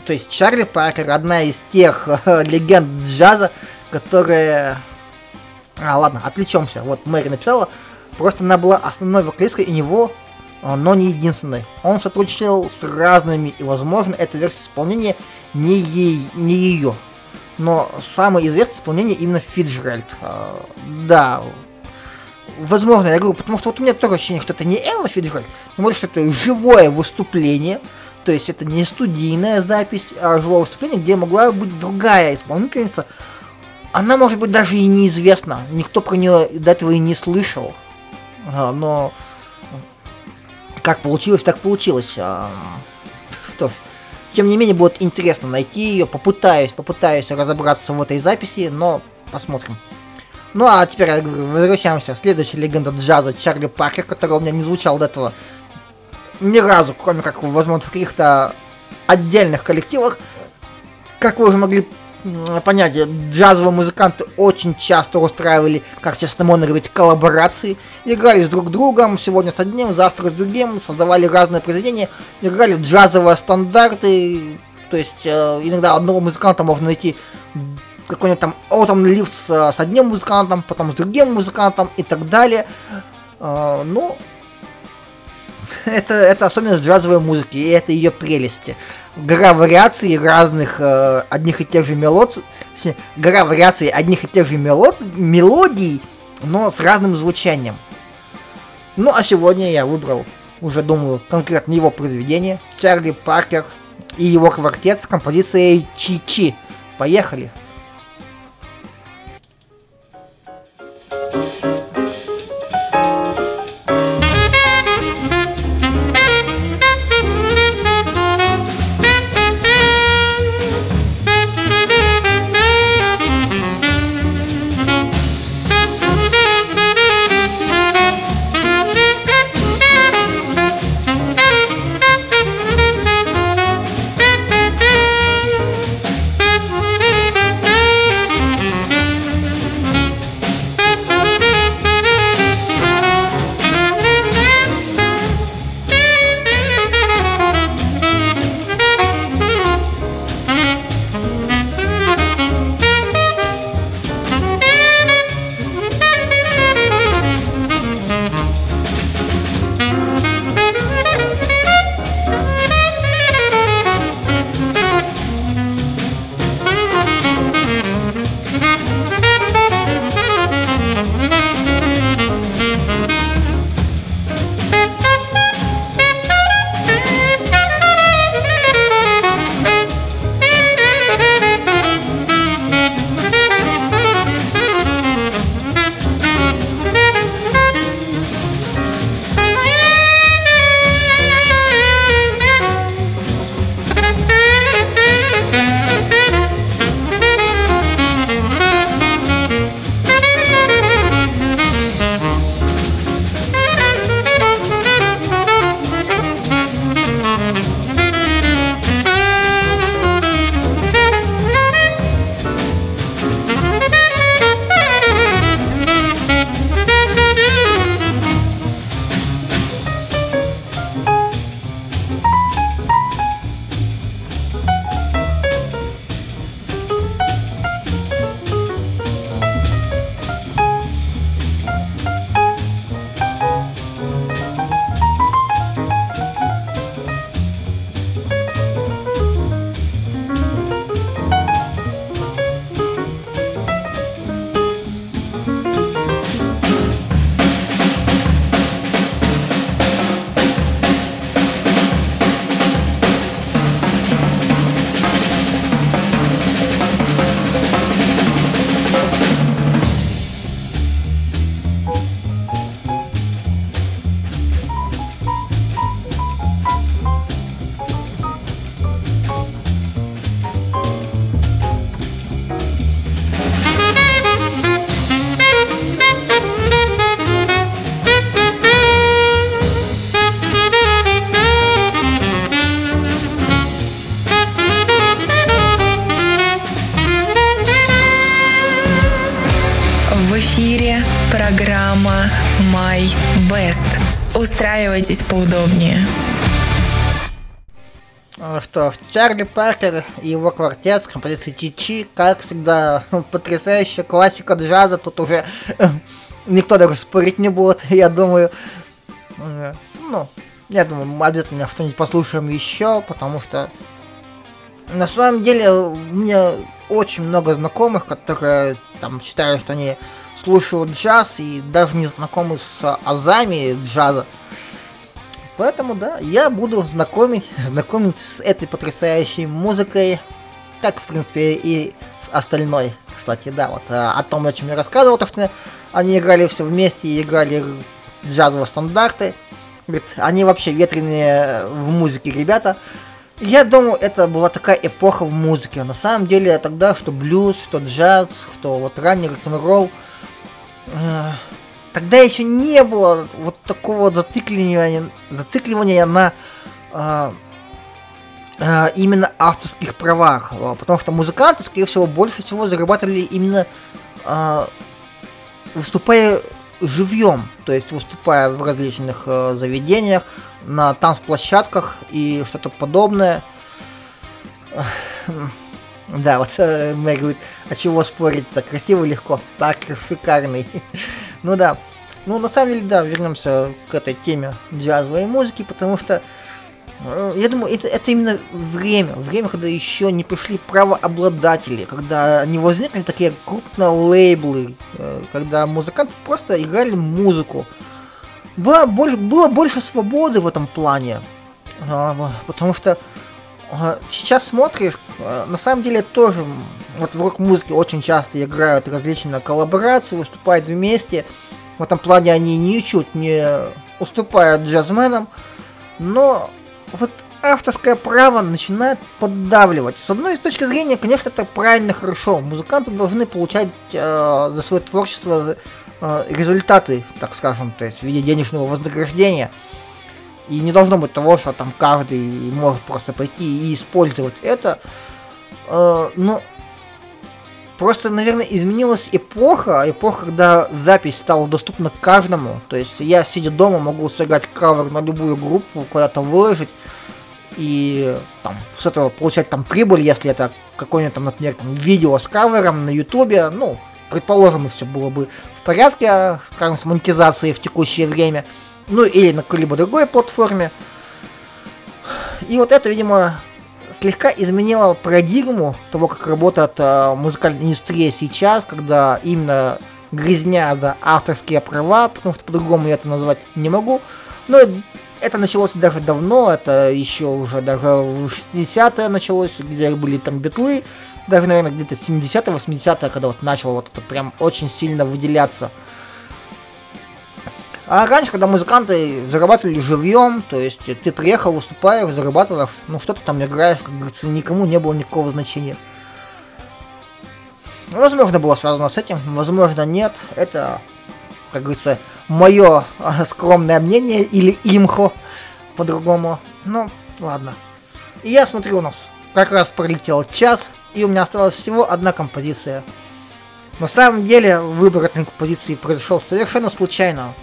То есть Чарли Паркер одна из тех э, легенд джаза, которые... А, ладно, отвлечемся. Вот Мэри написала. Просто она была основной вокалисткой, и него а, но не единственный. Он сотрудничал с разными, и, возможно, эта версия исполнения не, ей, не ее. Но самое известное исполнение именно Фиджеральд. А, да, возможно, я говорю, потому что вот у меня тоже ощущение, что это не Элла Фиджеральд, тем более, что это живое выступление, то есть это не студийная запись, а живое выступление, где могла быть другая исполнительница. Она, может быть, даже и неизвестна, никто про нее до этого и не слышал. А, но как получилось, так получилось. А, что ж, тем не менее, будет интересно найти ее, попытаюсь, попытаюсь разобраться в этой записи, но посмотрим. Ну а теперь я говорю, возвращаемся. Следующая легенда джаза Чарли Паркер, который у меня не звучал до этого ни разу, кроме как, возможно, в каких-то отдельных коллективах. Как вы уже могли понять, джазовые музыканты очень часто устраивали, как это модно говорить, коллаборации. Играли с друг другом, сегодня с одним, завтра с другим, создавали разные произведения, играли джазовые стандарты. То есть э, иногда одного музыканта можно найти какой-нибудь там Autumn Leaves с, с одним музыкантом, потом с другим музыкантом и так далее. Э, ну, это, это особенность джазовой музыки, и это ее прелести. Гора вариаций разных э, одних и тех же мелодий, гора вариаций одних и тех же мелод, мелодий, но с разным звучанием. Ну а сегодня я выбрал, уже думаю, конкретно его произведение, Чарли Паркер и его квартет с композицией Чи-Чи. Поехали! Устраивайтесь поудобнее. А, Что ж, Чарли Паркер и его квартет с композицией Чичи, как всегда, потрясающая классика джаза, тут уже э, никто даже спорить не будет, я думаю. Э, Ну, Я думаю, мы обязательно что-нибудь послушаем еще, потому что на самом деле у меня очень много знакомых, которые там считают, что они слушают джаз и даже не знакомы с азами джаза. Поэтому, да, я буду знакомить, знакомить с этой потрясающей музыкой, как, в принципе, и с остальной. Кстати, да, вот а, о том, о чем я рассказывал, то, что они играли все вместе играли джазовые стандарты. Говорит, они вообще ветреные в музыке ребята. Я думаю, это была такая эпоха в музыке. На самом деле, тогда что блюз, что джаз, что вот ранний рок-н-ролл. Тогда еще не было вот такого зацикливания, зацикливания на э, э, именно авторских правах. Э, Потому что музыканты, скорее всего, больше всего зарабатывали именно э, выступая живьем, то есть выступая в различных э, заведениях, на танцплощадках и что-то подобное. Да, вот э, Мэй говорит, а чего спорить, так красиво легко, так шикарный. Ну да, ну на самом деле, да, вернемся к этой теме джазовой музыки, потому что э, я думаю, это, это именно время, время, когда еще не пришли правообладатели, когда не возникли такие крупные лейблы, э, когда музыканты просто играли музыку. Было, боль- было больше свободы в этом плане, А, потому что сейчас смотришь, а, на самом деле тоже, вот в рок-музыке очень часто играют различные коллаборации, выступают вместе, в этом плане они ничуть не уступают джазменам, но вот авторское право начинает поддавливать. С одной точки зрения, конечно, это правильно хорошо. Музыканты должны получать э, за свое творчество э, результаты, так скажем, то есть в виде денежного вознаграждения. И не должно быть того, что там каждый может просто пойти и использовать это. Э, но просто, наверное, изменилась эпоха, эпоха, когда запись стала доступна каждому. То есть я, сидя дома, могу сыграть кавер на любую группу, куда-то выложить, и там с этого получать там прибыль, если это какое-нибудь там, например, там, видео с кавером на ютубе, ну, предположим, все было бы в порядке, скажем, с монетизацией в текущее время, ну, или на какой-либо другой платформе. И вот это, видимо, слегка изменило парадигму того, как работает э, музыкальная индустрия сейчас, когда именно грязня за авторские права, потому что по-другому я это назвать не могу. Но это началось даже давно, это еще уже даже в 60-е началось, где были там битлы, даже, наверное, где-то 70-е, 80-е, когда вот начало вот это прям очень сильно выделяться. А раньше, когда музыканты зарабатывали живьем, то есть ты приехал, выступаешь, зарабатываешь, ну что ты там играешь, как говорится, никому не было никакого значения. Возможно, было связано с этим, возможно, нет. Это, как говорится, мое скромное мнение или имхо по-другому. Ну, ладно. И я смотрю, у нас как раз пролетел час, и у меня осталась всего одна композиция. На самом деле, выбор этой композиции произошел совершенно случайно.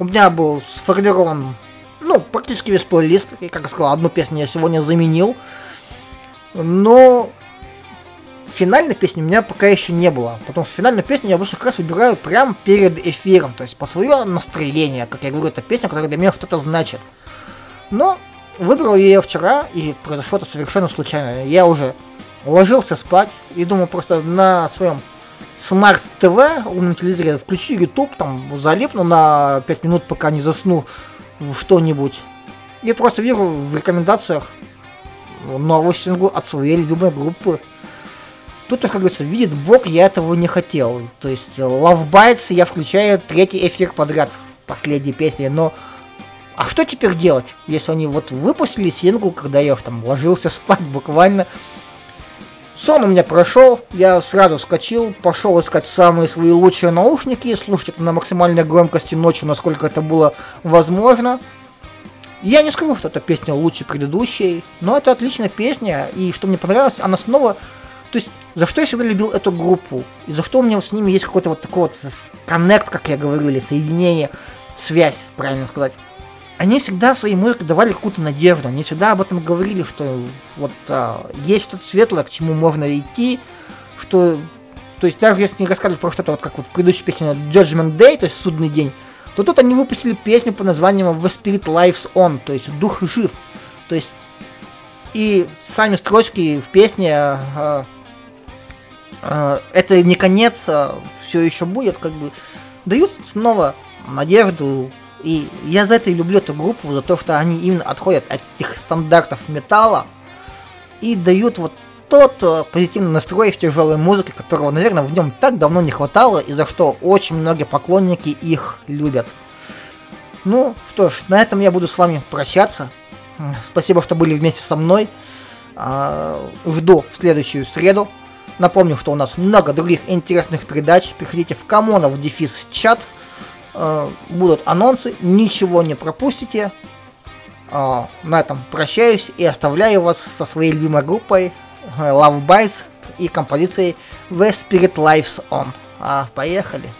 У меня был сформирован, ну, практически весь плейлист, и, как я сказал, одну песню я сегодня заменил. Но финальной песни у меня пока еще не было. Потому что финальную песню я обычно как раз выбираю прямо перед эфиром. То есть по свое настроение. Как я говорю, это песня, которая для меня что-то значит. Но выбрал я ее вчера, и произошло это совершенно случайно. Я уже ложился спать и думал просто на своем smart TV умном телевизоре включу YouTube, там залипну на 5 минут, пока не засну в что-нибудь. И просто вижу в рекомендациях новый сингл от своей любимой группы. Тут, как говорится, видит Бог, я этого не хотел. То есть Love Bites я включаю третий эфир подряд в последней песне, но а что теперь делать, если они вот выпустили сингл, когда я уж там ложился спать буквально? Сон у меня прошел, я сразу вскочил, пошел искать самые свои лучшие наушники, слушать это на максимальной громкости ночью, насколько это было возможно. Я не скажу, что эта песня лучше предыдущей, но это отличная песня, и что мне понравилось, она снова... То есть, за что я всегда любил эту группу, и за что у меня с ними есть какой-то вот такой вот коннект, как я говорил, или соединение, связь, правильно сказать. Они всегда в своей музыке давали какую-то надежду, они всегда об этом говорили, что вот а, есть что-то светлое, к чему можно идти, что... То есть даже если не рассказывать про что-то, вот как вот предыдущая песня Judgment Day, то есть судный день, то тут они выпустили песню под названием The Spirit Lives On, то есть Дух жив. То есть и сами строчки в песне э, э, это не конец, все еще будет, как бы дают снова надежду. И я за это и люблю эту группу, за то, что они именно отходят от этих стандартов металла и дают вот тот э, позитивный настрой в тяжелой музыке, которого, наверное, в нем так давно не хватало, и за что очень многие поклонники их любят. Ну что ж, на этом я буду с вами прощаться. Спасибо, что были вместе со мной. А, Жду в следующую среду. Напомню, что у нас много других интересных передач. Приходите в Камонов дефис чат. Э, Будут анонсы, ничего не пропустите. А, На этом прощаюсь и оставляю вас со своей любимой группой э, Love Bites и композицией The Spirit Lives On. А, поехали!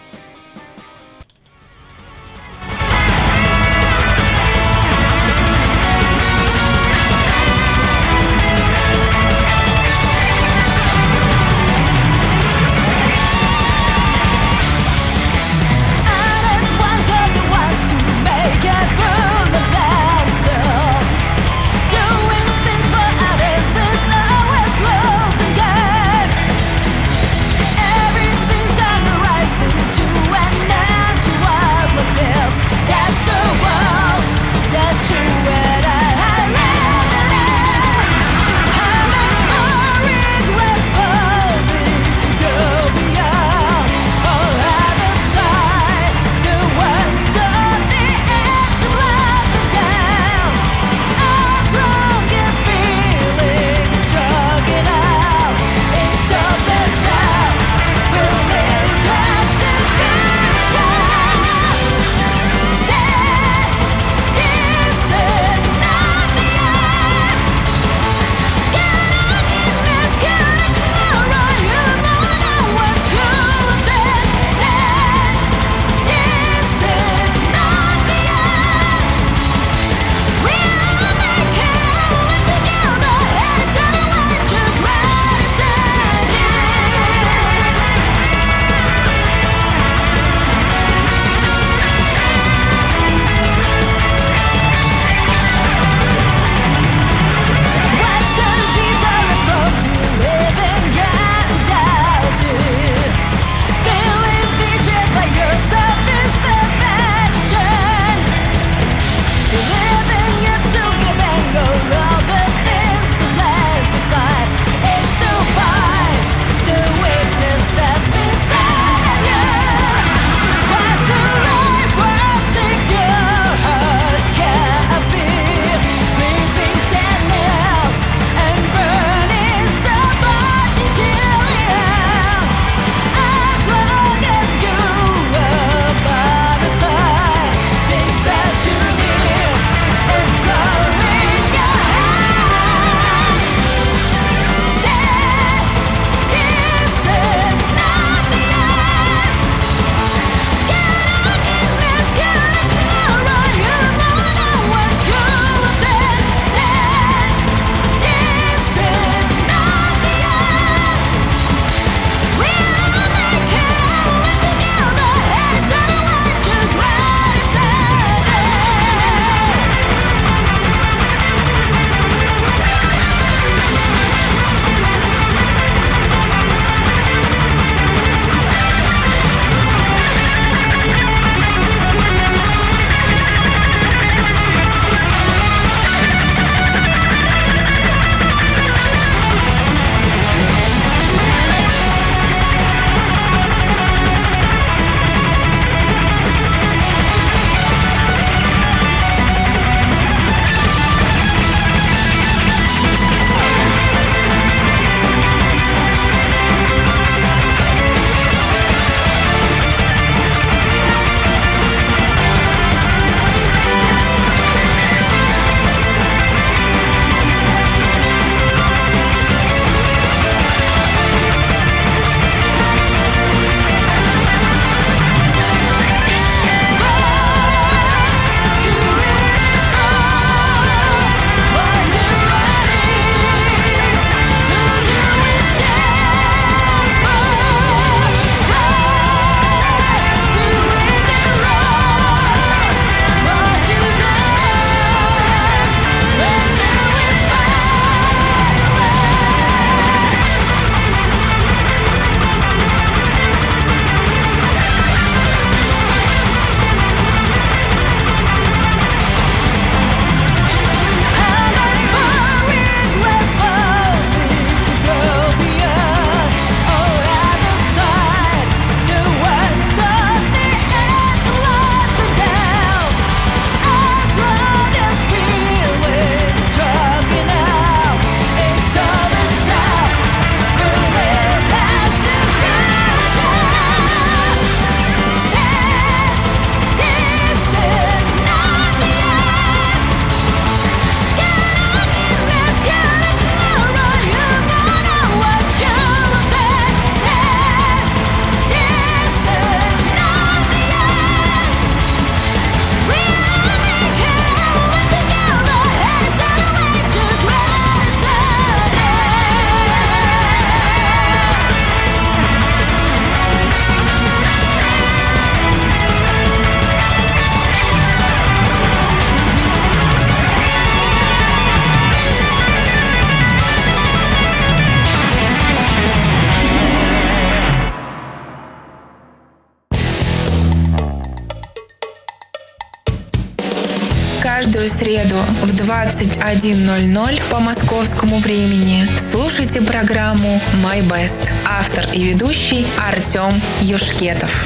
Каждую среду в 21.00 по московскому времени слушайте программу My Best. Автор и ведущий Артем Юшкетов.